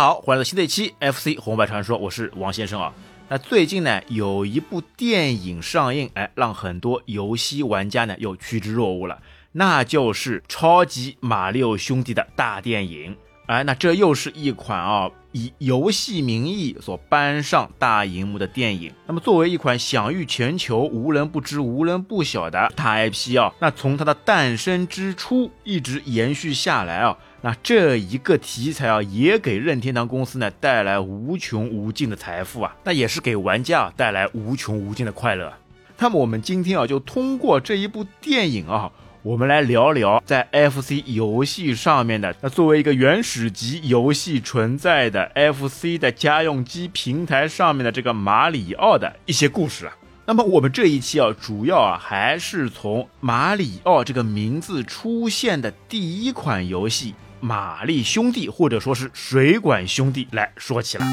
好，欢迎来到新的一期 FC 红白传说，我是王先生啊。那最近呢，有一部电影上映，哎，让很多游戏玩家呢又趋之若鹜了，那就是《超级马里奥兄弟》的大电影。哎，那这又是一款啊以游戏名义所搬上大荧幕的电影。那么作为一款享誉全球、无人不知、无人不晓的大 IP 啊，那从它的诞生之初一直延续下来啊，那这一个题材啊，也给任天堂公司呢带来无穷无尽的财富啊，那也是给玩家啊带来无穷无尽的快乐。那么我们今天啊，就通过这一部电影啊。我们来聊聊在 FC 游戏上面的那作为一个原始级游戏存在的 FC 的家用机平台上面的这个马里奥的一些故事啊。那么我们这一期啊，主要啊还是从马里奥这个名字出现的第一款游戏《玛丽兄弟》或者说是《水管兄弟》来说起了。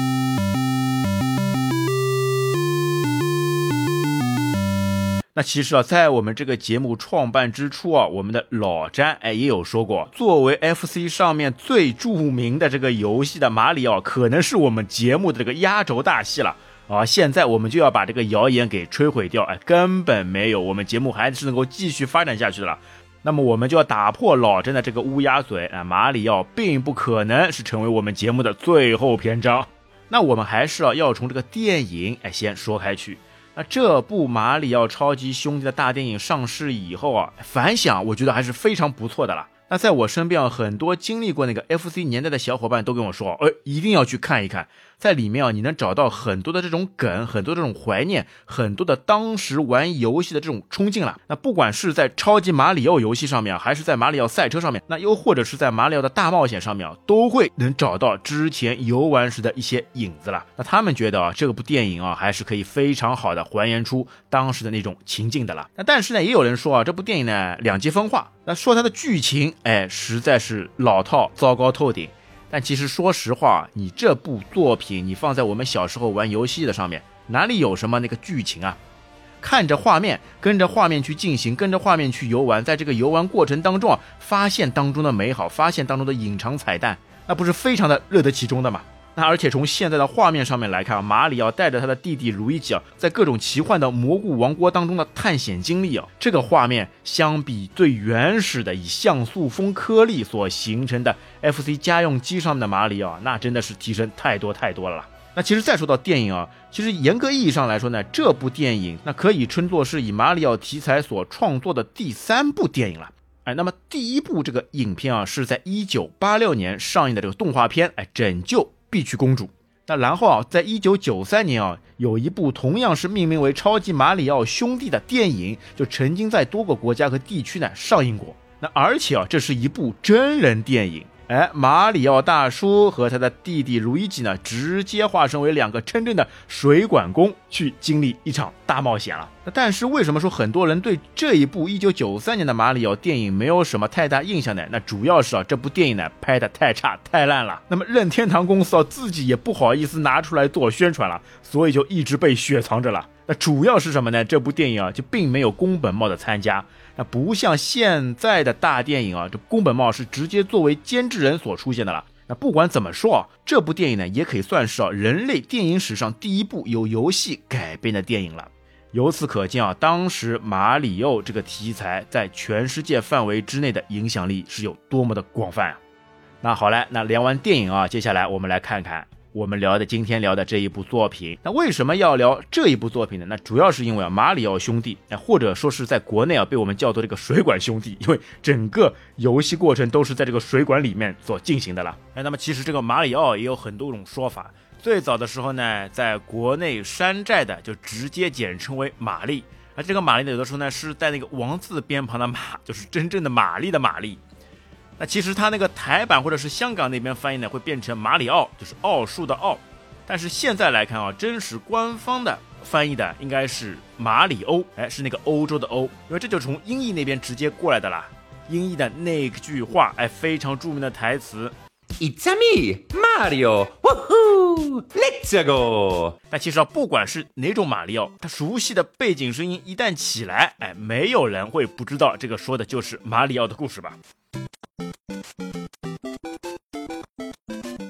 那其实啊，在我们这个节目创办之初啊，我们的老詹哎也有说过，作为 FC 上面最著名的这个游戏的马里奥，可能是我们节目的这个压轴大戏了啊。现在我们就要把这个谣言给摧毁掉，哎，根本没有，我们节目还是能够继续发展下去的了。那么我们就要打破老詹的这个乌鸦嘴啊，马里奥并不可能是成为我们节目的最后篇章。那我们还是啊要从这个电影哎先说开去。那这部《马里奥超级兄弟》的大电影上市以后啊，反响我觉得还是非常不错的了。那在我身边啊，很多经历过那个 FC 年代的小伙伴都跟我说，哎，一定要去看一看，在里面啊，你能找到很多的这种梗，很多这种怀念，很多的当时玩游戏的这种冲劲了。那不管是在超级马里奥游戏上面，还是在马里奥赛车上面，那又或者是在马里奥的大冒险上面啊，都会能找到之前游玩时的一些影子了。那他们觉得啊，这部电影啊，还是可以非常好的还原出当时的那种情境的了。那但是呢，也有人说啊，这部电影呢两极分化。那说它的剧情，哎，实在是老套、糟糕透顶。但其实说实话，你这部作品，你放在我们小时候玩游戏的上面，哪里有什么那个剧情啊？看着画面，跟着画面去进行，跟着画面去游玩，在这个游玩过程当中啊，发现当中的美好，发现当中的隐藏彩蛋，那不是非常的乐得其中的吗？那而且从现在的画面上面来看啊，马里奥带着他的弟弟鲁伊奇啊，在各种奇幻的蘑菇王国当中的探险经历啊，这个画面相比最原始的以像素风颗粒所形成的 FC 家用机上面的马里奥，那真的是提升太多太多了。那其实再说到电影啊，其实严格意义上来说呢，这部电影那可以称作是以马里奥题材所创作的第三部电影了。哎，那么第一部这个影片啊，是在一九八六年上映的这个动画片，哎，拯救。必去公主。那然后啊，在一九九三年啊，有一部同样是命名为《超级马里奥兄弟》的电影，就曾经在多个国家和地区呢上映过。那而且啊，这是一部真人电影。哎，马里奥大叔和他的弟弟路易吉呢，直接化身为两个真正的水管工，去经历一场大冒险了。那但是为什么说很多人对这一部一九九三年的马里奥电影没有什么太大印象呢？那主要是啊，这部电影呢拍的太差太烂了。那么任天堂公司啊自己也不好意思拿出来做宣传了，所以就一直被雪藏着了。那主要是什么呢？这部电影啊就并没有宫本茂的参加。那不像现在的大电影啊，这宫本茂是直接作为监制人所出现的了。那不管怎么说啊，这部电影呢，也可以算是啊人类电影史上第一部由游戏改编的电影了。由此可见啊，当时马里奥这个题材在全世界范围之内的影响力是有多么的广泛啊。那好嘞，那聊完电影啊，接下来我们来看看。我们聊的今天聊的这一部作品，那为什么要聊这一部作品呢？那主要是因为啊，马里奥兄弟，哎，或者说是在国内啊，被我们叫做这个水管兄弟，因为整个游戏过程都是在这个水管里面所进行的了。哎，那么其实这个马里奥也有很多种说法。最早的时候呢，在国内山寨的就直接简称为玛丽，而这个玛丽呢，有的时候呢是带那个王字边旁的马，就是真正的玛丽的玛丽。那其实它那个台版或者是香港那边翻译呢，会变成马里奥，就是奥数的奥。但是现在来看啊，真实官方的翻译的应该是马里欧，哎，是那个欧洲的欧，因为这就从英译那边直接过来的啦。英译的那句话，哎，非常著名的台词：“It's me, Mario, woohoo, let's go。”但其实啊，不管是哪种马里奥，他熟悉的背景声音一旦起来，哎，没有人会不知道这个说的就是马里奥的故事吧。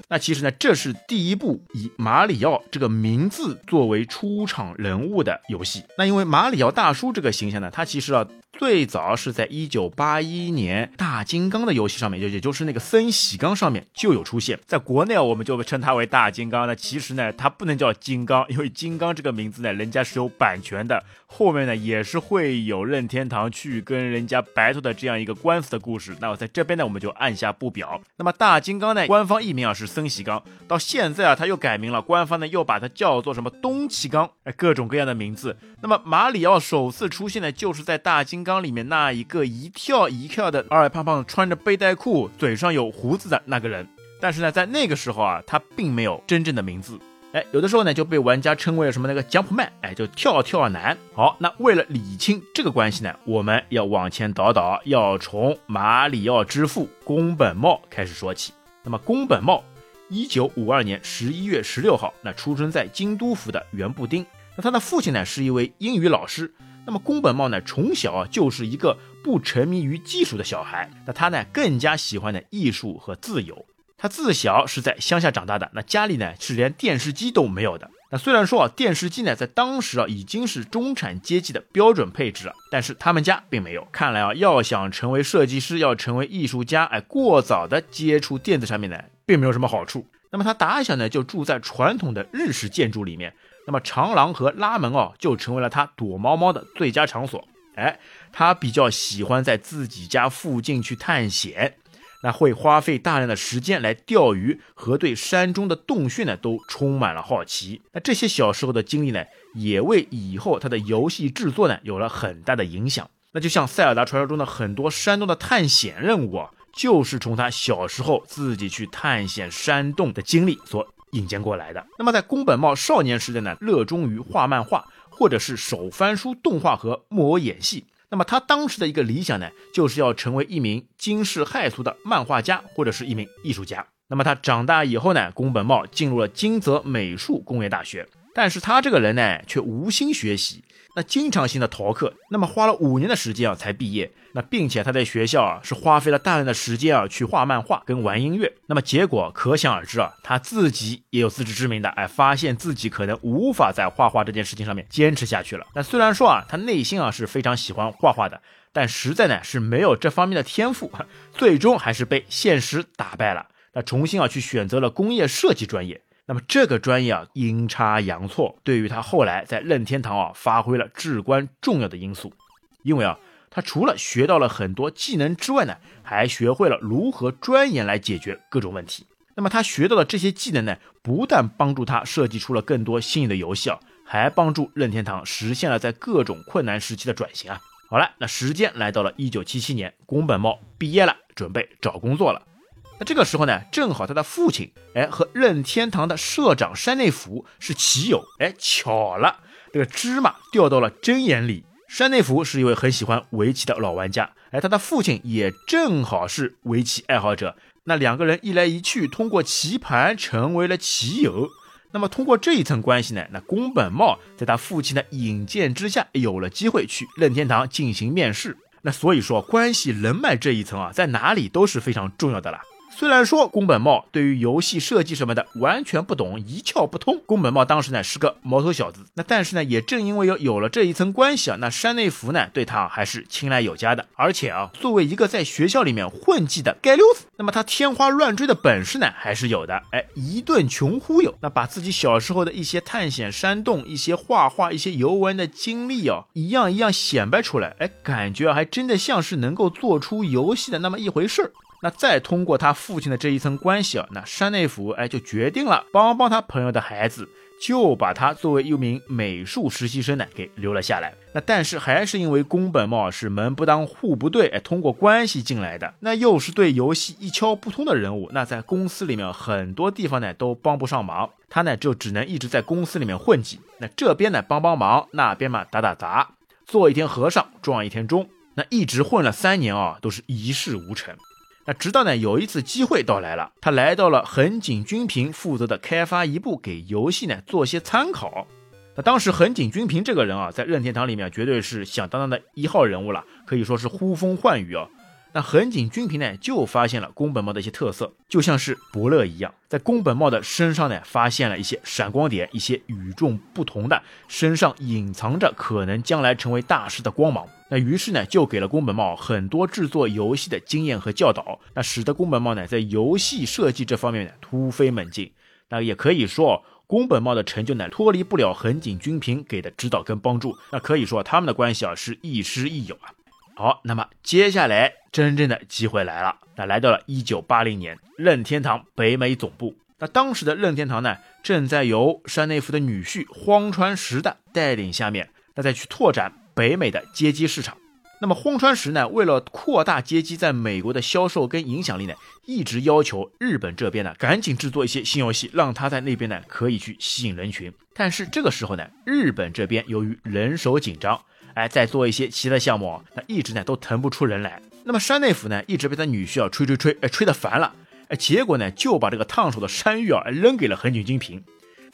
那其实呢，这是第一部以马里奥这个名字作为出场人物的游戏。那因为马里奥大叔这个形象呢，他其实啊。最早是在一九八一年大金刚的游戏上面，就也就是那个森喜刚上面就有出现。在国内我们就称它为大金刚。那其实呢，它不能叫金刚，因为金刚这个名字呢，人家是有版权的。后面呢，也是会有任天堂去跟人家白头的这样一个官司的故事。那我在这边呢，我们就按下不表。那么大金刚呢，官方译名啊是森喜刚，到现在啊他又改名了，官方呢又把它叫做什么东启刚，哎，各种各样的名字。那么马里奥首次出现呢，就是在大金刚刚里面那一个一跳一跳的二矮胖胖，穿着背带裤，嘴上有胡子的那个人。但是呢，在那个时候啊，他并没有真正的名字。哎，有的时候呢就被玩家称为什么那个 Jump Man，哎，就跳跳男。好，那为了理清这个关系呢，我们要往前倒倒，要从马里奥之父宫本茂开始说起。那么宫本茂，一九五二年十一月十六号，那出生在京都府的原布町。那他的父亲呢是一位英语老师。那么宫本茂呢从小啊就是一个不沉迷于技术的小孩。那他呢更加喜欢的艺术和自由。他自小是在乡下长大的，那家里呢是连电视机都没有的。那虽然说啊，电视机呢在当时啊已经是中产阶级的标准配置了，但是他们家并没有。看来啊，要想成为设计师，要成为艺术家，哎，过早的接触电子产品呢，并没有什么好处。那么他打小呢就住在传统的日式建筑里面，那么长廊和拉门哦就成为了他躲猫猫的最佳场所。哎，他比较喜欢在自己家附近去探险。那会花费大量的时间来钓鱼，和对山中的洞穴呢都充满了好奇。那这些小时候的经历呢，也为以后他的游戏制作呢有了很大的影响。那就像《塞尔达传说》中的很多山洞的探险任务啊，就是从他小时候自己去探险山洞的经历所引荐过来的。那么在宫本茂少年时代呢，热衷于画漫画，或者是手翻书动画和木偶演戏。那么他当时的一个理想呢，就是要成为一名惊世骇俗的漫画家，或者是一名艺术家。那么他长大以后呢，宫本茂进入了金泽美术工业大学。但是他这个人呢，却无心学习，那经常性的逃课，那么花了五年的时间啊才毕业。那并且他在学校啊是花费了大量的时间啊去画漫画跟玩音乐。那么结果可想而知啊，他自己也有自知之明的，哎，发现自己可能无法在画画这件事情上面坚持下去了。那虽然说啊，他内心啊是非常喜欢画画的，但实在呢是没有这方面的天赋，最终还是被现实打败了。那重新啊去选择了工业设计专业。那么这个专业啊，阴差阳错，对于他后来在任天堂啊，发挥了至关重要的因素。因为啊，他除了学到了很多技能之外呢，还学会了如何钻研来解决各种问题。那么他学到的这些技能呢，不但帮助他设计出了更多新颖的游戏啊，还帮助任天堂实现了在各种困难时期的转型啊。好了，那时间来到了一九七七年，宫本茂毕业了，准备找工作了。那这个时候呢，正好他的父亲，哎，和任天堂的社长山内福是棋友，哎，巧了，这个芝麻掉到了针眼里。山内福是一位很喜欢围棋的老玩家，哎，他的父亲也正好是围棋爱好者。那两个人一来一去，通过棋盘成为了棋友。那么通过这一层关系呢，那宫本茂在他父亲的引荐之下，有了机会去任天堂进行面试。那所以说，关系人脉这一层啊，在哪里都是非常重要的啦。虽然说宫本茂对于游戏设计什么的完全不懂，一窍不通。宫本茂当时呢是个毛头小子，那但是呢也正因为有有了这一层关系啊，那山内福呢对他还是青睐有加的。而且啊，作为一个在学校里面混迹的街溜子，那么他天花乱坠的本事呢还是有的。哎，一顿穷忽悠，那把自己小时候的一些探险山洞、一些画画、一些游玩的经历啊，一样一样显摆出来。哎，感觉啊还真的像是能够做出游戏的那么一回事儿。那再通过他父亲的这一层关系啊，那山内府哎就决定了帮帮他朋友的孩子，就把他作为一名美术实习生呢给留了下来。那但是还是因为宫本茂是门不当户不对，哎，通过关系进来的，那又是对游戏一窍不通的人物，那在公司里面很多地方呢都帮不上忙，他呢就只能一直在公司里面混迹。那这边呢帮帮忙，那边嘛打打杂，做一天和尚撞一天钟，那一直混了三年啊，都是一事无成。那直到呢有一次机会到来了，他来到了横井军平负责的开发一部，给游戏呢做些参考。那当时横井军平这个人啊，在任天堂里面绝对是响当当的一号人物了，可以说是呼风唤雨啊。那横井军平呢就发现了宫本茂的一些特色，就像是伯乐一样，在宫本茂的身上呢发现了一些闪光点，一些与众不同的，身上隐藏着可能将来成为大师的光芒。那于是呢就给了宫本茂很多制作游戏的经验和教导，那使得宫本茂呢在游戏设计这方面呢突飞猛进。那也可以说，宫本茂的成就呢脱离不了横井军平给的指导跟帮助。那可以说他们的关系啊是亦师亦友啊。好，那么接下来真正的机会来了。那来到了一九八零年，任天堂北美总部。那当时的任天堂呢，正在由山内福的女婿荒川石的带领下面，那再去拓展北美的街机市场。那么荒川石呢，为了扩大街机在美国的销售跟影响力呢，一直要求日本这边呢，赶紧制作一些新游戏，让他在那边呢可以去吸引人群。但是这个时候呢，日本这边由于人手紧张。哎，再做一些其他项目，那一直呢都腾不出人来。那么山内府呢，一直被他女婿啊吹吹吹，哎，吹得烦了。哎，结果呢就把这个烫手的山芋啊扔给了横井军平。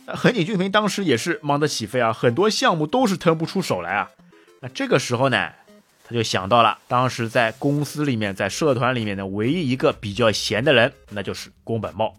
那横井军平当时也是忙得起飞啊，很多项目都是腾不出手来啊。那这个时候呢，他就想到了当时在公司里面，在社团里面的唯一一个比较闲的人，那就是宫本茂。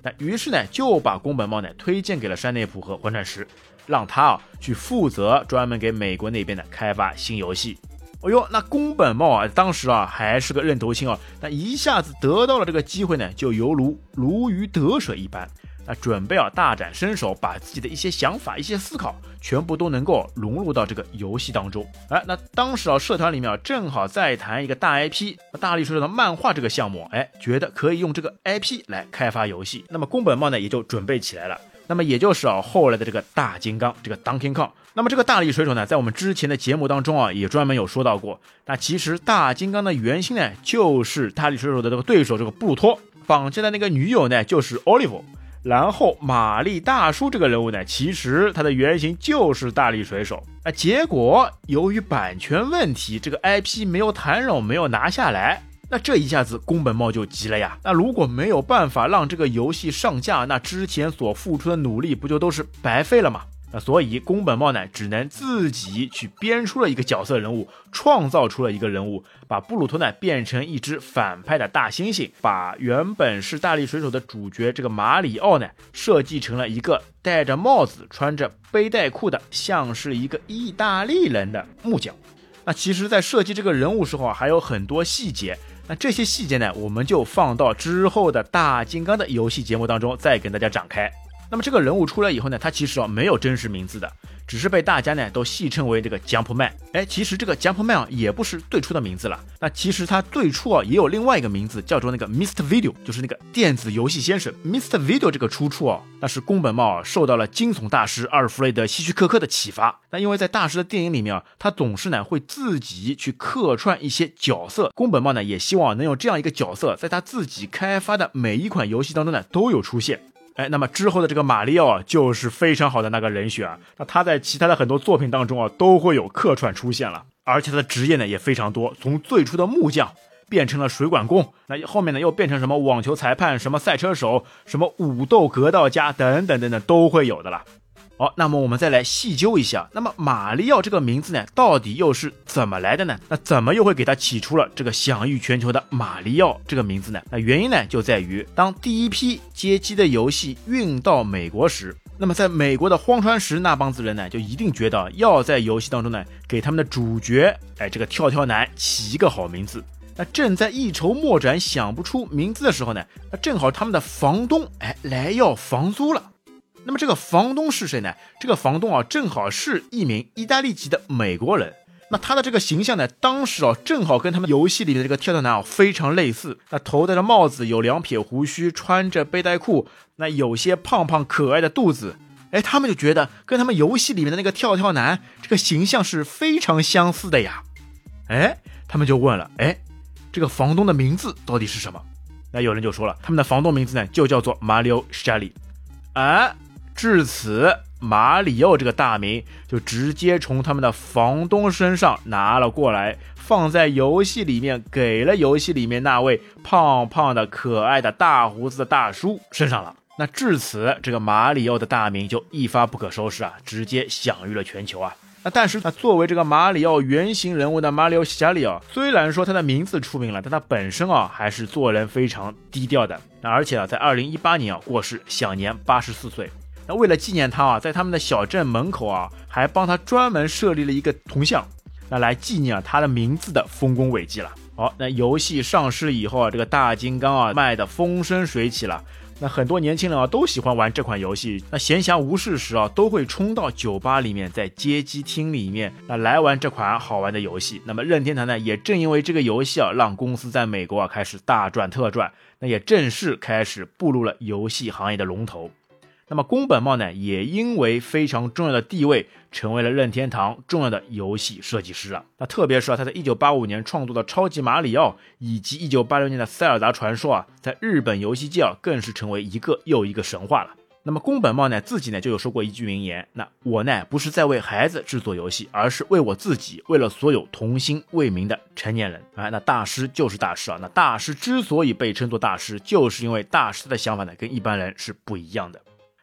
那于是呢，就把宫本茂呢推荐给了山内溥和环川石。让他啊去负责专门给美国那边的开发新游戏。哦呦，那宫本茂啊，当时啊还是个愣头青啊，那一下子得到了这个机会呢，就犹如如鱼得水一般。那准备啊大展身手，把自己的一些想法、一些思考，全部都能够融入到这个游戏当中。哎，那当时啊社团里面啊正好在谈一个大 IP，大力水手的漫画这个项目，哎，觉得可以用这个 IP 来开发游戏。那么宫本茂呢也就准备起来了。那么也就是啊，后来的这个大金刚，这个 Donkey Kong。那么这个大力水手呢，在我们之前的节目当中啊，也专门有说到过。那其实大金刚的原型呢，就是大力水手的这个对手这个布托绑架的那个女友呢，就是 Oliver。然后玛丽大叔这个人物呢，其实他的原型就是大力水手。啊，结果由于版权问题，这个 IP 没有谈拢，没有拿下来。那这一下子宫本茂就急了呀！那如果没有办法让这个游戏上架，那之前所付出的努力不就都是白费了吗？那所以宫本茂呢，只能自己去编出了一个角色人物，创造出了一个人物，把布鲁托呢变成一只反派的大猩猩，把原本是大力水手的主角这个马里奥呢设计成了一个戴着帽子、穿着背带裤的，像是一个意大利人的木匠。那其实，在设计这个人物时候啊，还有很多细节。那这些细节呢，我们就放到之后的大金刚的游戏节目当中再跟大家展开。那么这个人物出来以后呢，他其实啊没有真实名字的。只是被大家呢都戏称为这个 Jumpman，哎，其实这个 Jumpman 啊也不是最初的名字了。那其实他最初啊也有另外一个名字，叫做那个 Mr. Video，就是那个电子游戏先生 Mr. Video。这个出处啊，那是宫本茂受到了惊悚大师阿尔弗雷德希区柯克的启发。那因为在大师的电影里面啊，他总是呢会自己去客串一些角色，宫本茂呢也希望能有这样一个角色，在他自己开发的每一款游戏当中呢都有出现。哎，那么之后的这个马里奥啊，就是非常好的那个人选。那他在其他的很多作品当中啊，都会有客串出现了，而且他的职业呢也非常多，从最初的木匠变成了水管工，那后面呢又变成什么网球裁判、什么赛车手、什么武斗格斗家等等等等都会有的了。好，那么我们再来细究一下，那么马里奥这个名字呢，到底又是怎么来的呢？那怎么又会给他起出了这个享誉全球的马里奥这个名字呢？那原因呢，就在于当第一批街机的游戏运到美国时，那么在美国的荒川石那帮子人呢，就一定觉得要在游戏当中呢，给他们的主角，哎，这个跳跳男起一个好名字。那正在一筹莫展想不出名字的时候呢，那正好他们的房东，哎，来要房租了。那么这个房东是谁呢？这个房东啊，正好是一名意大利籍的美国人。那他的这个形象呢，当时啊，正好跟他们游戏里的这个跳跳男啊非常类似。那头戴着帽子，有两撇胡须，穿着背带裤，那有些胖胖可爱的肚子。哎，他们就觉得跟他们游戏里面的那个跳跳男这个形象是非常相似的呀。哎，他们就问了，哎，这个房东的名字到底是什么？那有人就说了，他们的房东名字呢，就叫做马里奥·沙利。啊。至此，马里奥这个大名就直接从他们的房东身上拿了过来，放在游戏里面，给了游戏里面那位胖胖的、可爱的大胡子的大叔身上了。那至此，这个马里奥的大名就一发不可收拾啊，直接享誉了全球啊。那但是，那作为这个马里奥原型人物的马里奥·西加里啊，虽然说他的名字出名了，但他本身啊还是做人非常低调的。那而且啊，在二零一八年啊过世，享年八十四岁。那为了纪念他啊，在他们的小镇门口啊，还帮他专门设立了一个铜像，那来纪念他的名字的丰功伟绩了。好，那游戏上市以后啊，这个大金刚啊卖的风生水起了。那很多年轻人啊都喜欢玩这款游戏，那闲暇无事时啊都会冲到酒吧里面，在街机厅里面那来玩这款好玩的游戏。那么任天堂呢，也正因为这个游戏啊，让公司在美国啊开始大赚特赚，那也正式开始步入了游戏行业的龙头。那么宫本茂呢，也因为非常重要的地位，成为了任天堂重要的游戏设计师了。那特别是啊，他在一九八五年创作的《超级马里奥》，以及一九八六年的《塞尔达传说》啊，在日本游戏界啊，更是成为一个又一个神话了。那么宫本茂呢，自己呢就有说过一句名言：那我呢不是在为孩子制作游戏，而是为我自己，为了所有童心未泯的成年人啊。那大师就是大师啊。那大师之所以被称作大师，就是因为大师的想法呢，跟一般人是不一样的。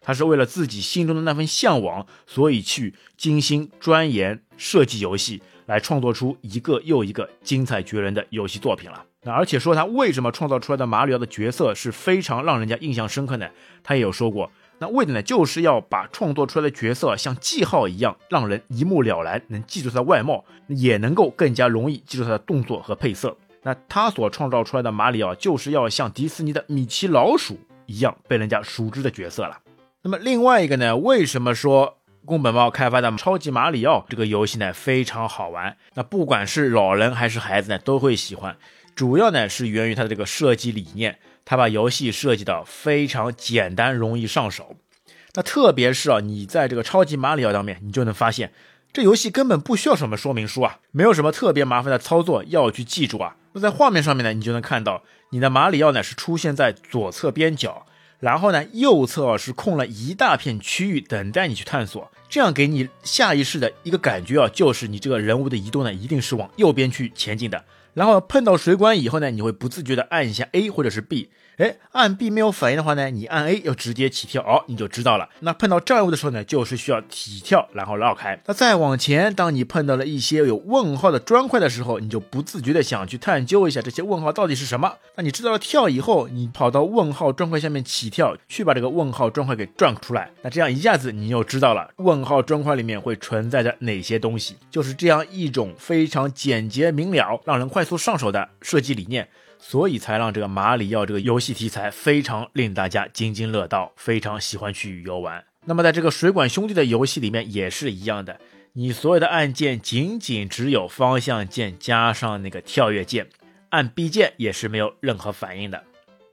他是为了自己心中的那份向往，所以去精心钻研设计游戏，来创作出一个又一个精彩绝伦的游戏作品了。那而且说他为什么创造出来的马里奥的角色是非常让人家印象深刻呢？他也有说过，那为的呢就是要把创作出来的角色像记号一样，让人一目了然，能记住他的外貌，也能够更加容易记住他的动作和配色。那他所创造出来的马里奥就是要像迪士尼的米奇老鼠一样被人家熟知的角色了。那么另外一个呢？为什么说宫本茂开发的《超级马里奥》这个游戏呢非常好玩？那不管是老人还是孩子呢都会喜欢。主要呢是源于它的这个设计理念，它把游戏设计的非常简单，容易上手。那特别是啊，你在这个《超级马里奥》当面，你就能发现这游戏根本不需要什么说明书啊，没有什么特别麻烦的操作要去记住啊。那在画面上面呢，你就能看到你的马里奥呢是出现在左侧边角。然后呢，右侧是空了一大片区域，等待你去探索。这样给你下意识的一个感觉啊，就是你这个人物的移动呢，一定是往右边去前进的。然后碰到水管以后呢，你会不自觉的按一下 A 或者是 B。哎，按 B 没有反应的话呢，你按 A 要直接起跳哦，你就知道了。那碰到障碍物的时候呢，就是需要起跳，然后绕开。那再往前，当你碰到了一些有问号的砖块的时候，你就不自觉的想去探究一下这些问号到底是什么。那你知道了跳以后，你跑到问号砖块下面起跳，去把这个问号砖块给转出来。那这样一下子你又知道了问号砖块里面会存在着哪些东西。就是这样一种非常简洁明了、让人快速上手的设计理念。所以才让这个马里奥这个游戏题材非常令大家津津乐道，非常喜欢去游玩。那么在这个水管兄弟的游戏里面也是一样的，你所有的按键仅仅只有方向键加上那个跳跃键，按 B 键也是没有任何反应的。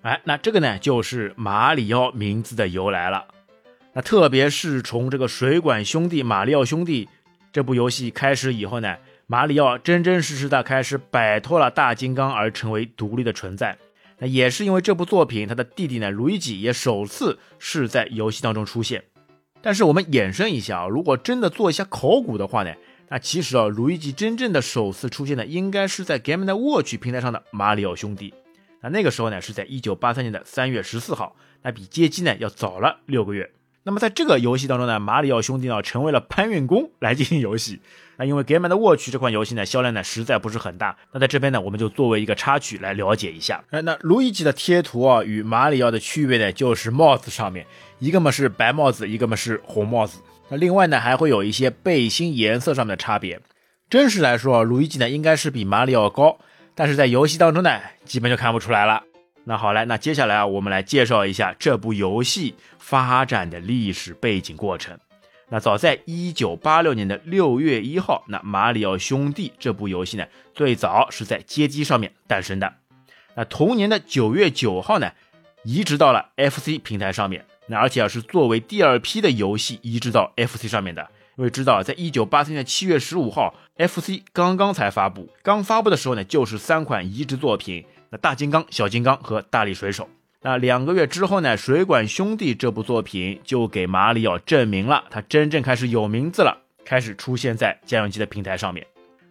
哎，那这个呢就是马里奥名字的由来了。那特别是从这个水管兄弟马里奥兄弟这部游戏开始以后呢。马里奥真真实实的开始摆脱了大金刚，而成为独立的存在。那也是因为这部作品，他的弟弟呢，路易吉也首次是在游戏当中出现。但是我们衍生一下啊，如果真的做一下考古的话呢，那其实啊，路易吉真正的首次出现呢，应该是在 Game Watch 平台上的马里奥兄弟。那那个时候呢，是在一九八三年的三月十四号，那比街机呢要早了六个月。那么在这个游戏当中呢，马里奥兄弟呢成为了搬运工来进行游戏。那因为 Game and Watch 这款游戏呢销量呢实在不是很大。那在这边呢，我们就作为一个插曲来了解一下。哎，那路易吉的贴图啊与马里奥的区别呢，就是帽子上面一个嘛是白帽子，一个嘛是红帽子。那另外呢还会有一些背心颜色上面的差别。真实来说啊，路易吉呢应该是比马里奥高，但是在游戏当中呢基本就看不出来了。那好来，那接下来啊，我们来介绍一下这部游戏发展的历史背景过程。那早在一九八六年的六月一号，那《马里奥兄弟》这部游戏呢，最早是在街机上面诞生的。那同年的九月九号呢，移植到了 FC 平台上面。那而且啊，是作为第二批的游戏移植到 FC 上面的。因为知道，在一九八三年的七月十五号，FC 刚刚才发布，刚发布的时候呢，就是三款移植作品。大金刚、小金刚和大力水手。那两个月之后呢？水管兄弟这部作品就给马里奥证明了，他真正开始有名字了，开始出现在家用机的平台上面。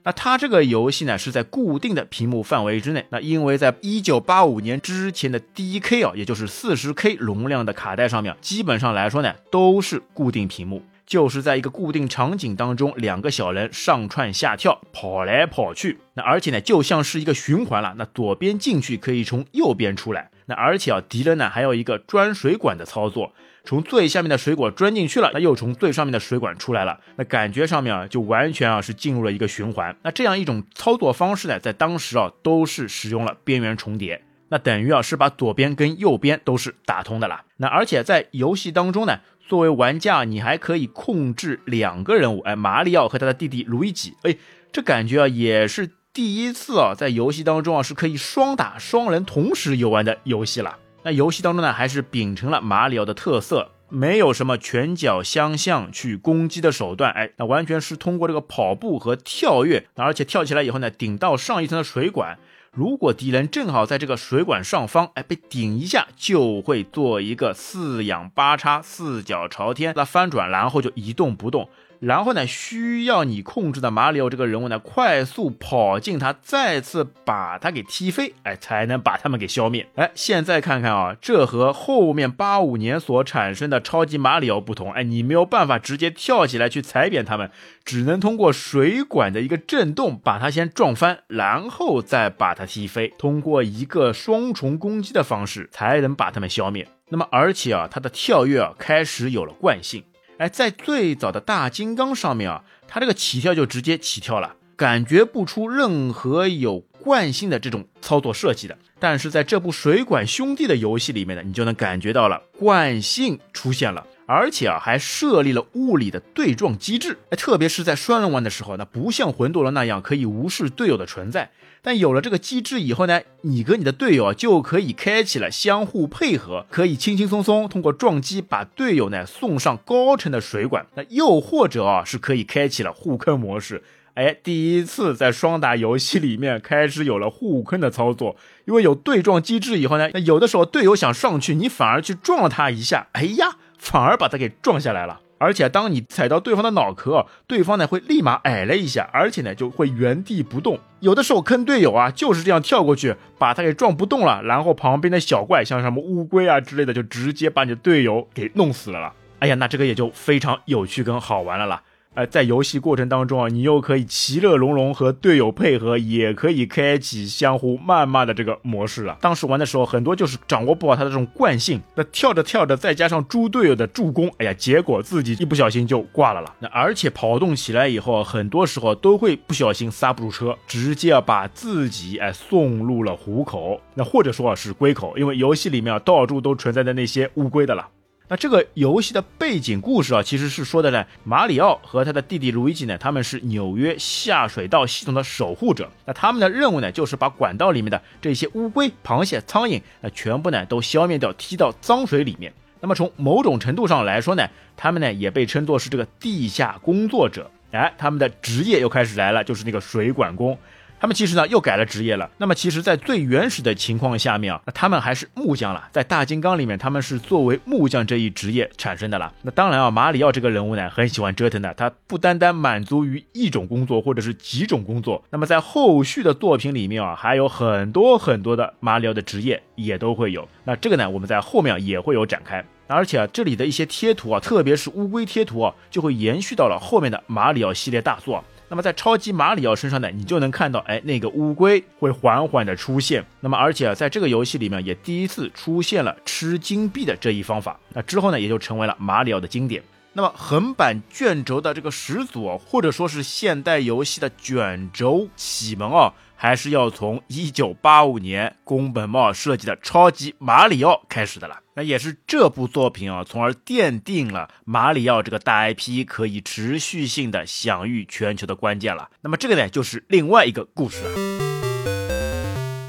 那他这个游戏呢，是在固定的屏幕范围之内。那因为在一九八五年之前的第一 K 啊，也就是四十 K 容量的卡带上面，基本上来说呢，都是固定屏幕。就是在一个固定场景当中，两个小人上窜下跳，跑来跑去。那而且呢，就像是一个循环了。那左边进去可以从右边出来。那而且啊，敌人呢还有一个钻水管的操作，从最下面的水管钻进去了，那又从最上面的水管出来了。那感觉上面啊，就完全啊是进入了一个循环。那这样一种操作方式呢，在当时啊都是使用了边缘重叠。那等于啊是把左边跟右边都是打通的了。那而且在游戏当中呢，作为玩家你还可以控制两个人物，哎，马里奥和他的弟弟路易吉，哎，这感觉啊也是。第一次啊，在游戏当中啊是可以双打双人同时游玩的游戏了。那游戏当中呢，还是秉承了马里奥的特色，没有什么拳脚相向去攻击的手段，哎，那完全是通过这个跑步和跳跃，而且跳起来以后呢，顶到上一层的水管，如果敌人正好在这个水管上方，哎，被顶一下就会做一个四仰八叉、四脚朝天，那翻转，然后就一动不动。然后呢，需要你控制的马里奥这个人物呢，快速跑进他，再次把他给踢飞，哎，才能把他们给消灭。哎，现在看看啊，这和后面八五年所产生的超级马里奥不同，哎，你没有办法直接跳起来去踩扁他们，只能通过水管的一个震动把他先撞翻，然后再把他踢飞，通过一个双重攻击的方式才能把他们消灭。那么，而且啊，他的跳跃啊开始有了惯性。哎，在最早的大金刚上面啊，它这个起跳就直接起跳了，感觉不出任何有惯性的这种操作设计的。但是在这部水管兄弟的游戏里面呢，你就能感觉到了惯性出现了。而且啊，还设立了物理的对撞机制。哎，特别是在双人玩的时候，那不像魂斗罗那样可以无视队友的存在。但有了这个机制以后呢，你跟你的队友就可以开启了相互配合，可以轻轻松松通过撞击把队友呢送上高程的水管。那又或者啊，是可以开启了互坑模式。哎，第一次在双打游戏里面开始有了互坑的操作，因为有对撞机制以后呢，那有的时候队友想上去，你反而去撞了他一下，哎呀。反而把他给撞下来了，而且当你踩到对方的脑壳，对方呢会立马矮了一下，而且呢就会原地不动。有的时候坑队友啊，就是这样跳过去，把他给撞不动了，然后旁边的小怪，像什么乌龟啊之类的，就直接把你的队友给弄死了了。哎呀，那这个也就非常有趣跟好玩了啦。呃，在游戏过程当中啊，你又可以其乐融融和队友配合，也可以开启相互谩骂的这个模式了。当时玩的时候，很多就是掌握不好他的这种惯性，那跳着跳着，再加上猪队友的助攻，哎呀，结果自己一不小心就挂了了。那而且跑动起来以后，很多时候都会不小心刹不住车，直接把自己哎送入了虎口，那或者说啊是龟口，因为游戏里面啊到处都存在的那些乌龟的了。那这个游戏的背景故事啊，其实是说的呢，马里奥和他的弟弟路易吉呢，他们是纽约下水道系统的守护者。那他们的任务呢，就是把管道里面的这些乌龟、螃蟹、苍蝇，那全部呢都消灭掉，踢到脏水里面。那么从某种程度上来说呢，他们呢也被称作是这个地下工作者。哎，他们的职业又开始来了，就是那个水管工。他们其实呢又改了职业了。那么其实，在最原始的情况下面啊，他们还是木匠了。在大金刚里面，他们是作为木匠这一职业产生的了。那当然啊，马里奥这个人物呢，很喜欢折腾的。他不单单满足于一种工作或者是几种工作。那么在后续的作品里面啊，还有很多很多的马里奥的职业也都会有。那这个呢，我们在后面也会有展开。而且啊，这里的一些贴图啊，特别是乌龟贴图啊，就会延续到了后面的马里奥系列大作。那么在超级马里奥身上呢，你就能看到，哎，那个乌龟会缓缓的出现。那么而且啊，在这个游戏里面也第一次出现了吃金币的这一方法。那之后呢，也就成为了马里奥的经典。那么横版卷轴的这个始祖，或者说是现代游戏的卷轴启蒙啊。还是要从一九八五年宫本茂设计的超级马里奥开始的了。那也是这部作品啊，从而奠定了马里奥这个大 IP 可以持续性的享誉全球的关键了。那么这个呢，就是另外一个故事了。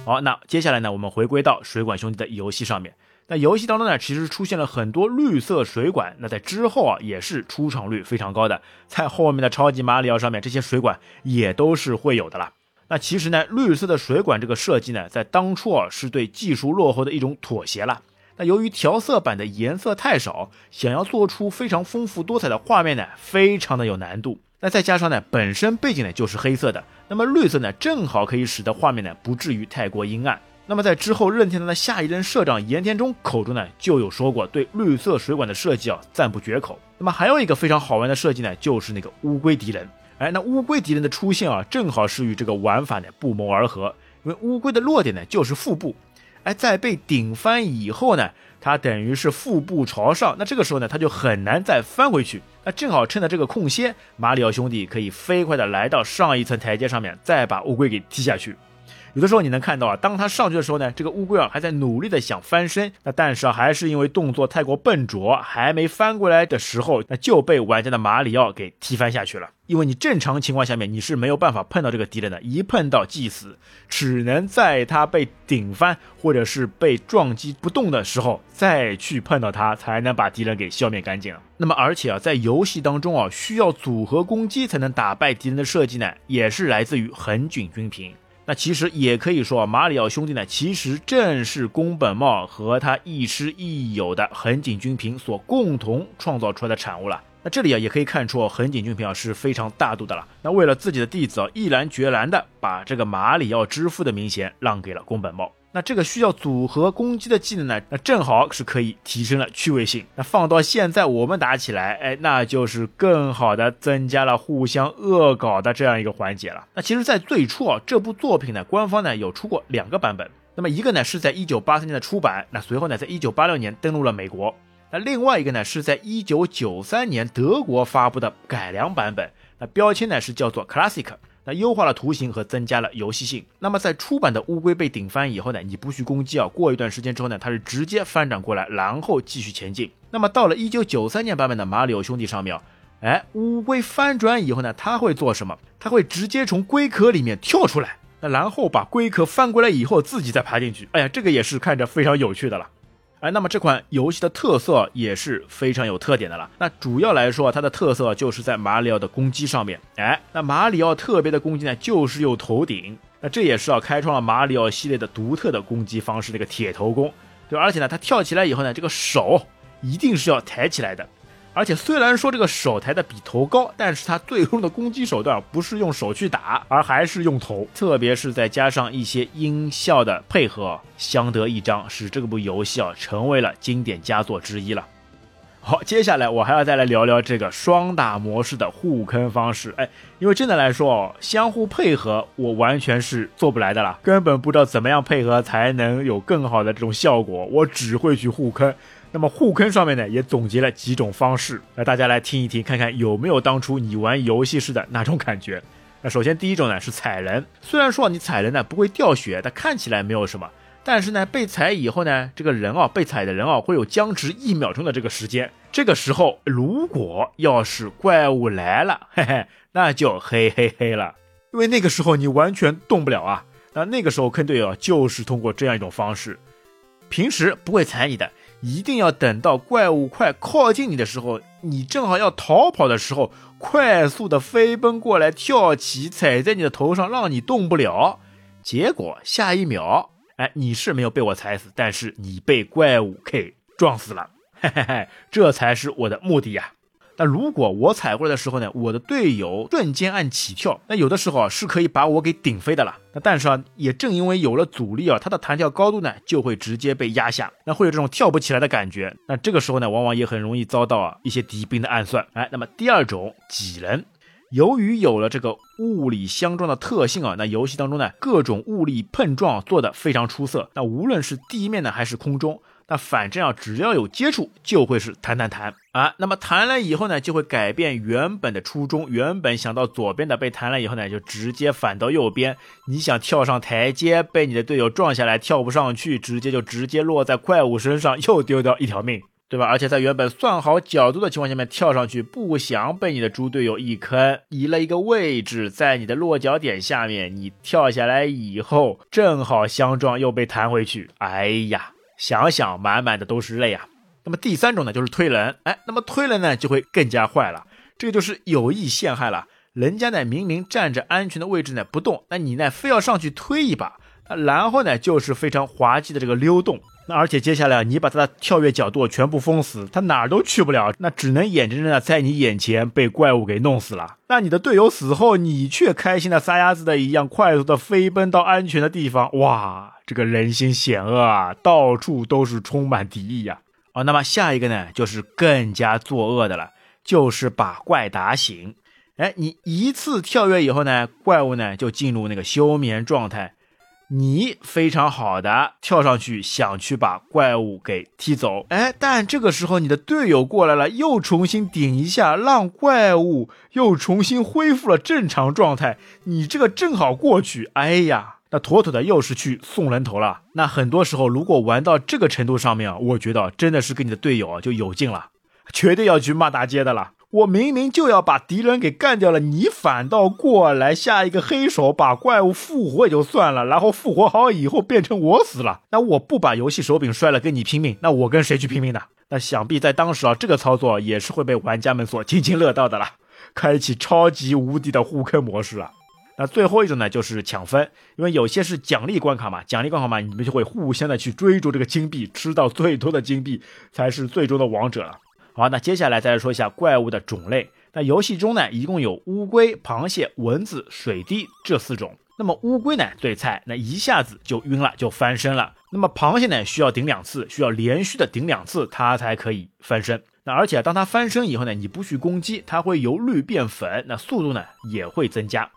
好，那接下来呢，我们回归到水管兄弟的游戏上面。那游戏当中呢，其实出现了很多绿色水管。那在之后啊，也是出场率非常高的。在后面的超级马里奥上面，这些水管也都是会有的了。那其实呢，绿色的水管这个设计呢，在当初啊是对技术落后的一种妥协了。那由于调色板的颜色太少，想要做出非常丰富多彩的画面呢，非常的有难度。那再加上呢，本身背景呢就是黑色的，那么绿色呢正好可以使得画面呢不至于太过阴暗。那么在之后，任天堂的下一任社长岩田忠口中呢就有说过，对绿色水管的设计啊赞不绝口。那么还有一个非常好玩的设计呢，就是那个乌龟敌人。哎，那乌龟敌人的出现啊，正好是与这个玩法呢不谋而合。因为乌龟的落点呢就是腹部，哎，在被顶翻以后呢，它等于是腹部朝上，那这个时候呢，它就很难再翻回去。那正好趁着这个空隙，马里奥兄弟可以飞快的来到上一层台阶上面，再把乌龟给踢下去。有的时候你能看到啊，当他上去的时候呢，这个乌龟啊还在努力的想翻身，那但是啊还是因为动作太过笨拙，还没翻过来的时候，那就被玩家的马里奥给踢翻下去了。因为你正常情况下面你是没有办法碰到这个敌人的，一碰到即死，只能在他被顶翻或者是被撞击不动的时候再去碰到他，才能把敌人给消灭干净。那么而且啊，在游戏当中啊，需要组合攻击才能打败敌人的设计呢，也是来自于横井军平。那其实也可以说，马里奥兄弟呢，其实正是宫本茂和他亦师亦友的横井军平所共同创造出来的产物了。那这里啊，也可以看出横井军平啊是非常大度的了。那为了自己的弟子啊，毅然决然的把这个马里奥之父的名衔让给了宫本茂。那这个需要组合攻击的技能呢？那正好是可以提升了趣味性。那放到现在我们打起来，哎，那就是更好的增加了互相恶搞的这样一个环节了。那其实，在最初啊，这部作品呢，官方呢有出过两个版本。那么一个呢是在一九八三年的出版，那随后呢，在一九八六年登陆了美国。那另外一个呢是在一九九三年德国发布的改良版本，那标签呢是叫做 Classic。那优化了图形和增加了游戏性。那么在出版的乌龟被顶翻以后呢，你不需攻击啊，过一段时间之后呢，它是直接翻转过来，然后继续前进。那么到了一九九三年版本的马里奥兄弟上面，哎，乌龟翻转以后呢，它会做什么？它会直接从龟壳里面跳出来，那然后把龟壳翻过来以后自己再爬进去。哎呀，这个也是看着非常有趣的了。哎，那么这款游戏的特色也是非常有特点的了。那主要来说，它的特色就是在马里奥的攻击上面。哎，那马里奥特别的攻击呢，就是用头顶。那这也是啊，开创了马里奥系列的独特的攻击方式，这个铁头功。对，而且呢，他跳起来以后呢，这个手一定是要抬起来的。而且虽然说这个手抬的比头高，但是他最终的攻击手段不是用手去打，而还是用头。特别是再加上一些音效的配合，相得益彰，使这部游戏啊成为了经典佳作之一了。好，接下来我还要再来聊聊这个双打模式的互坑方式。哎，因为真的来说哦，相互配合我完全是做不来的啦，根本不知道怎么样配合才能有更好的这种效果，我只会去互坑。那么互坑上面呢，也总结了几种方式，那大家来听一听，看看有没有当初你玩游戏时的那种感觉。那首先第一种呢是踩人，虽然说你踩人呢不会掉血，但看起来没有什么，但是呢被踩以后呢，这个人啊被踩的人啊会有僵持一秒钟的这个时间，这个时候如果要是怪物来了，嘿嘿，那就嘿嘿嘿了，因为那个时候你完全动不了啊。那那个时候坑队友就是通过这样一种方式，平时不会踩你的。一定要等到怪物快靠近你的时候，你正好要逃跑的时候，快速的飞奔过来，跳起踩在你的头上，让你动不了。结果下一秒，哎，你是没有被我踩死，但是你被怪物给撞死了。嘿嘿嘿，这才是我的目的呀。那如果我踩过来的时候呢，我的队友瞬间按起跳，那有的时候啊是可以把我给顶飞的了。那但是啊，也正因为有了阻力啊，它的弹跳高度呢就会直接被压下，那会有这种跳不起来的感觉。那这个时候呢，往往也很容易遭到啊一些敌兵的暗算。哎，那么第二种挤人，由于有了这个物理相撞的特性啊，那游戏当中呢各种物理碰撞做的非常出色。那无论是地面呢还是空中。那反正啊，只要有接触，就会是弹弹弹啊。那么弹了以后呢，就会改变原本的初衷。原本想到左边的，被弹了以后呢，就直接反到右边。你想跳上台阶，被你的队友撞下来，跳不上去，直接就直接落在怪物身上，又丢掉一条命，对吧？而且在原本算好角度的情况下面跳上去，不想被你的猪队友一坑，移了一个位置，在你的落脚点下面，你跳下来以后正好相撞，又被弹回去。哎呀！想想满满的都是泪啊！那么第三种呢，就是推人。哎，那么推人呢，就会更加坏了。这个就是有意陷害了。人家呢明明站着安全的位置呢不动，那你呢非要上去推一把，然后呢就是非常滑稽的这个溜动。那而且接下来你把他的跳跃角度全部封死，他哪儿都去不了，那只能眼睁睁的在你眼前被怪物给弄死了。那你的队友死后，你却开心的撒丫子的一样快速的飞奔到安全的地方，哇！这个人心险恶啊，到处都是充满敌意呀！哦，那么下一个呢，就是更加作恶的了。就是把怪打醒。哎，你一次跳跃以后呢，怪物呢就进入那个休眠状态。你非常好的跳上去，想去把怪物给踢走。哎，但这个时候你的队友过来了，又重新顶一下，让怪物又重新恢复了正常状态。你这个正好过去，哎呀，那妥妥的又是去送人头了。那很多时候，如果玩到这个程度上面啊，我觉得真的是跟你的队友啊就有劲了，绝对要去骂大街的了。我明明就要把敌人给干掉了，你反倒过来下一个黑手把怪物复活也就算了，然后复活好以后变成我死了，那我不把游戏手柄摔了跟你拼命，那我跟谁去拼命呢？那想必在当时啊，这个操作也是会被玩家们所津津乐道的了，开启超级无敌的互坑模式啊。那最后一种呢，就是抢分，因为有些是奖励关卡嘛，奖励关卡嘛，你们就会互相的去追逐这个金币，吃到最多的金币才是最终的王者了。好，那接下来再来说一下怪物的种类。那游戏中呢，一共有乌龟、螃蟹、蚊子、水滴这四种。那么乌龟呢最菜，那一下子就晕了，就翻身了。那么螃蟹呢需要顶两次，需要连续的顶两次，它才可以翻身。那而且当它翻身以后呢，你不去攻击，它会由绿变粉，那速度呢也会增加。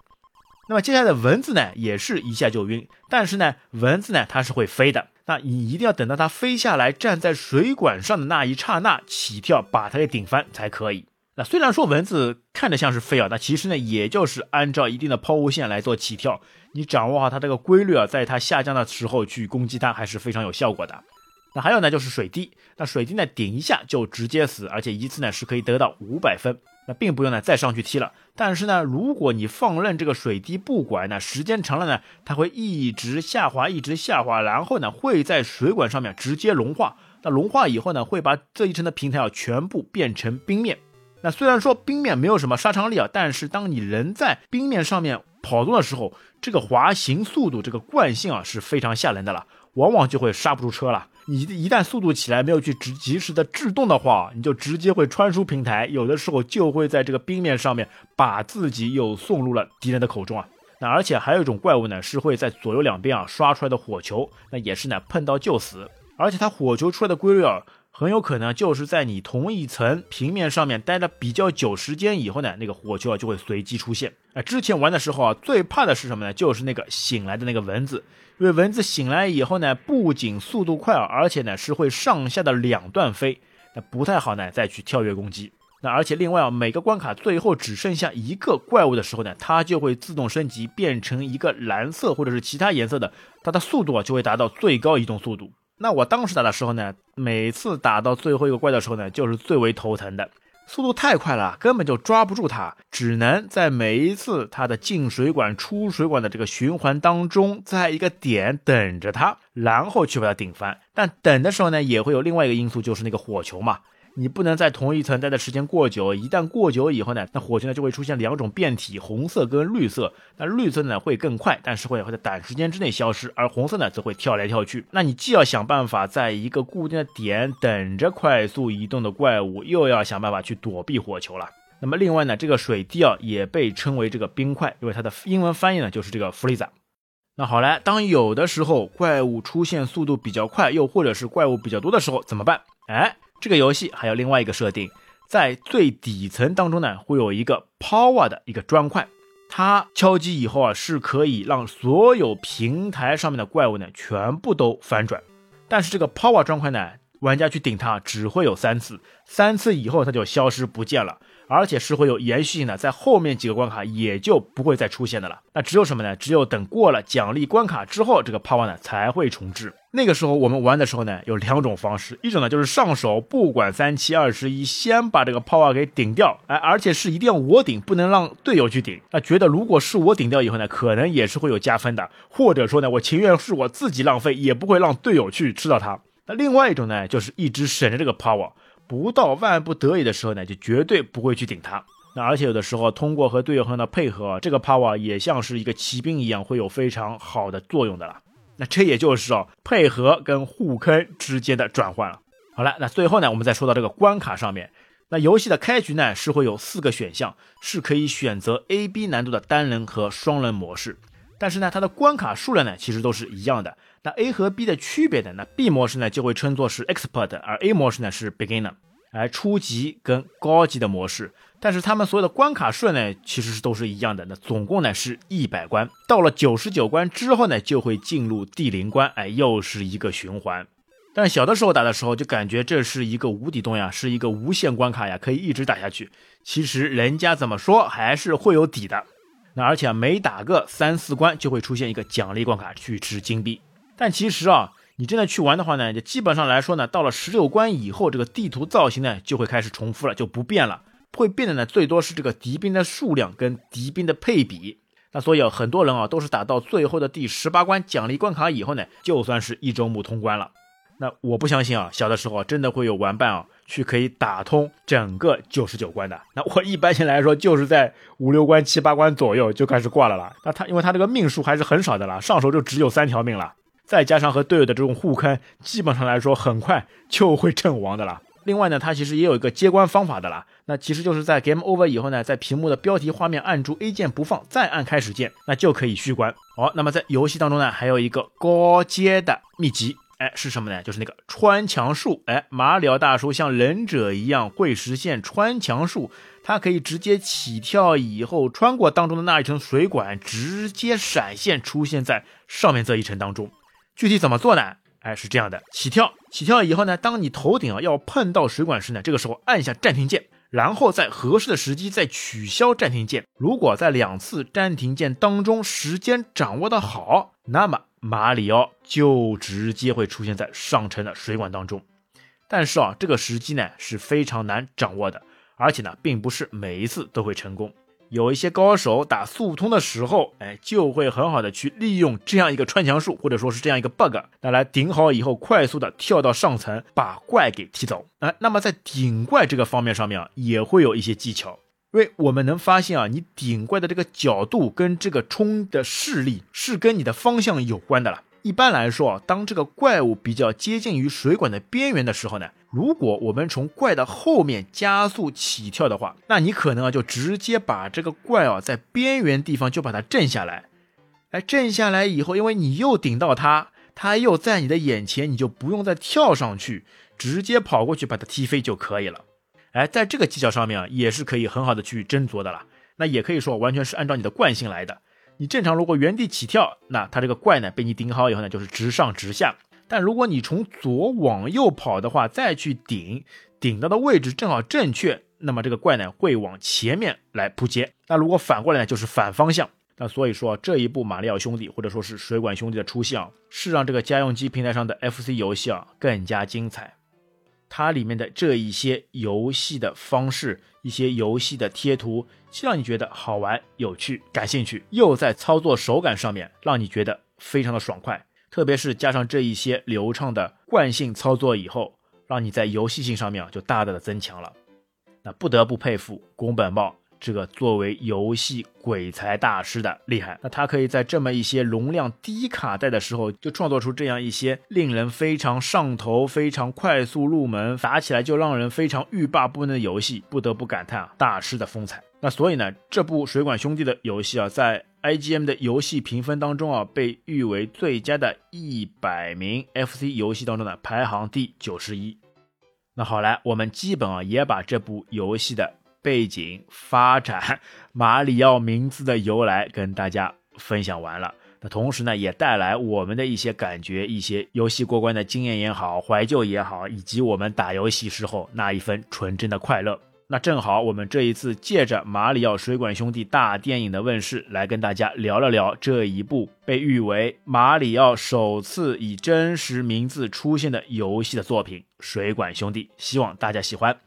那么接下来的蚊子呢，也是一下就晕，但是呢，蚊子呢它是会飞的。那你一定要等到它飞下来，站在水管上的那一刹那起跳，把它给顶翻才可以。那虽然说蚊子看着像是飞啊，那其实呢，也就是按照一定的抛物线来做起跳。你掌握好它这个规律啊，在它下降的时候去攻击它，还是非常有效果的。那还有呢，就是水滴。那水滴呢，顶一下就直接死，而且一次呢是可以得到五百分。那并不用呢再上去踢了。但是呢，如果你放任这个水滴不管，呢时间长了呢，它会一直下滑，一直下滑，然后呢会在水管上面直接融化。那融化以后呢，会把这一层的平台啊全部变成冰面。那虽然说冰面没有什么杀伤力啊，但是当你人在冰面上面跑动的时候，这个滑行速度、这个惯性啊是非常吓人的了，往往就会刹不住车了。你一旦速度起来，没有去及及时的制动的话，你就直接会穿出平台，有的时候就会在这个冰面上面把自己又送入了敌人的口中啊。那而且还有一种怪物呢，是会在左右两边啊刷出来的火球，那也是呢碰到就死。而且它火球出来的规律啊，很有可能就是在你同一层平面上面待了比较久时间以后呢，那个火球啊就会随机出现。哎，之前玩的时候啊，最怕的是什么呢？就是那个醒来的那个蚊子。因为蚊子醒来以后呢，不仅速度快，而且呢是会上下的两段飞，那不太好呢再去跳跃攻击。那而且另外啊，每个关卡最后只剩下一个怪物的时候呢，它就会自动升级变成一个蓝色或者是其他颜色的，它的速度啊就会达到最高移动速度。那我当时打的时候呢，每次打到最后一个怪的时候呢，就是最为头疼的。速度太快了，根本就抓不住它，只能在每一次它的进水管、出水管的这个循环当中，在一个点等着它，然后去把它顶翻。但等的时候呢，也会有另外一个因素，就是那个火球嘛。你不能在同一层待的时间过久，一旦过久以后呢，那火球呢就会出现两种变体，红色跟绿色。那绿色呢会更快，但是会会在短时间之内消失，而红色呢则会跳来跳去。那你既要想办法在一个固定的点等着快速移动的怪物，又要想办法去躲避火球了。那么另外呢，这个水滴啊也被称为这个冰块，因为它的英文翻译呢就是这个 f r e e z e。那好来，当有的时候怪物出现速度比较快，又或者是怪物比较多的时候怎么办？哎。这个游戏还有另外一个设定，在最底层当中呢，会有一个 power 的一个砖块，它敲击以后啊，是可以让所有平台上面的怪物呢全部都翻转。但是这个 power 砖块呢，玩家去顶它只会有三次，三次以后它就消失不见了。而且是会有延续性的，在后面几个关卡也就不会再出现的了。那只有什么呢？只有等过了奖励关卡之后，这个 power 呢才会重置。那个时候我们玩的时候呢，有两种方式，一种呢就是上手不管三七二十一，先把这个 power 给顶掉，哎，而且是一定要我顶，不能让队友去顶。那觉得如果是我顶掉以后呢，可能也是会有加分的，或者说呢，我情愿是我自己浪费，也不会让队友去吃到它。那另外一种呢，就是一直省着这个 power。不到万不得已的时候呢，就绝对不会去顶它。那而且有的时候通过和队友们的配合，这个 power 也像是一个骑兵一样，会有非常好的作用的了。那这也就是哦，配合跟互坑之间的转换了。好了，那最后呢，我们再说到这个关卡上面。那游戏的开局呢，是会有四个选项，是可以选择 A、B 难度的单人和双人模式。但是呢，它的关卡数量呢，其实都是一样的。那 A 和 B 的区别呢？那 B 模式呢就会称作是 Expert，而 A 模式呢是 Beginner。而，初级跟高级的模式。但是他们所有的关卡顺呢，其实是都是一样的。那总共呢是一百关，到了九十九关之后呢，就会进入第零关，哎，又是一个循环。但小的时候打的时候，就感觉这是一个无底洞呀，是一个无限关卡呀，可以一直打下去。其实人家怎么说，还是会有底的。那而且每打个三四关，就会出现一个奖励关卡去吃金币。但其实啊，你真的去玩的话呢，就基本上来说呢，到了十六关以后，这个地图造型呢就会开始重复了，就不变了。会变的呢，最多是这个敌兵的数量跟敌兵的配比。那所以很多人啊，都是打到最后的第十八关奖励关卡以后呢，就算是一周目通关了。那我不相信啊，小的时候真的会有玩伴啊，去可以打通整个九十九关的。那我一般性来说，就是在五六关、七八关左右就开始挂了啦。那他因为他这个命数还是很少的啦，上手就只有三条命了，再加上和队友的这种互坑，基本上来说很快就会阵亡的啦。另外呢，它其实也有一个接关方法的啦。那其实就是在 Game Over 以后呢，在屏幕的标题画面按住 A 键不放，再按开始键，那就可以续关。好，那么在游戏当中呢，还有一个高阶的秘籍，哎，是什么呢？就是那个穿墙术。哎，马里奥大叔像忍者一样会实现穿墙术，他可以直接起跳以后穿过当中的那一层水管，直接闪现出现在上面这一层当中。具体怎么做呢？哎，是这样的，起跳，起跳以后呢，当你头顶啊要碰到水管时呢，这个时候按下暂停键，然后在合适的时机再取消暂停键。如果在两次暂停键当中时间掌握的好，那么马里奥就直接会出现在上层的水管当中。但是啊，这个时机呢是非常难掌握的，而且呢，并不是每一次都会成功。有一些高手打速通的时候，哎，就会很好的去利用这样一个穿墙术，或者说是这样一个 bug，那来顶好以后，快速的跳到上层，把怪给踢走。哎，那么在顶怪这个方面上面啊，也会有一些技巧，因为我们能发现啊，你顶怪的这个角度跟这个冲的势力是跟你的方向有关的了。一般来说，当这个怪物比较接近于水管的边缘的时候呢，如果我们从怪的后面加速起跳的话，那你可能啊就直接把这个怪啊在边缘地方就把它震下来。哎，震下来以后，因为你又顶到它，它又在你的眼前，你就不用再跳上去，直接跑过去把它踢飞就可以了。哎，在这个技巧上面啊，也是可以很好的去斟酌的了。那也可以说完全是按照你的惯性来的。你正常如果原地起跳，那它这个怪呢被你顶好以后呢，就是直上直下。但如果你从左往右跑的话，再去顶，顶到的位置正好正确，那么这个怪呢会往前面来扑街。那如果反过来呢，就是反方向。那所以说这一部马里奥兄弟或者说是水管兄弟的出现啊，是让这个家用机平台上的 FC 游戏啊更加精彩。它里面的这一些游戏的方式，一些游戏的贴图，既让你觉得好玩、有趣、感兴趣，又在操作手感上面让你觉得非常的爽快。特别是加上这一些流畅的惯性操作以后，让你在游戏性上面就大大的增强了。那不得不佩服宫本茂。这个作为游戏鬼才大师的厉害，那他可以在这么一些容量低卡带的时候，就创作出这样一些令人非常上头、非常快速入门、打起来就让人非常欲罢不能的游戏，不得不感叹啊，大师的风采。那所以呢，这部水管兄弟的游戏啊，在 IGM 的游戏评分当中啊，被誉为最佳的一百名 FC 游戏当中的排行第九十一。那好来，我们基本啊也把这部游戏的。背景发展，马里奥名字的由来跟大家分享完了。那同时呢，也带来我们的一些感觉，一些游戏过关的经验也好，怀旧也好，以及我们打游戏时候那一份纯真的快乐。那正好，我们这一次借着《马里奥水管兄弟》大电影的问世，来跟大家聊了聊这一部被誉为马里奥首次以真实名字出现的游戏的作品《水管兄弟》，希望大家喜欢。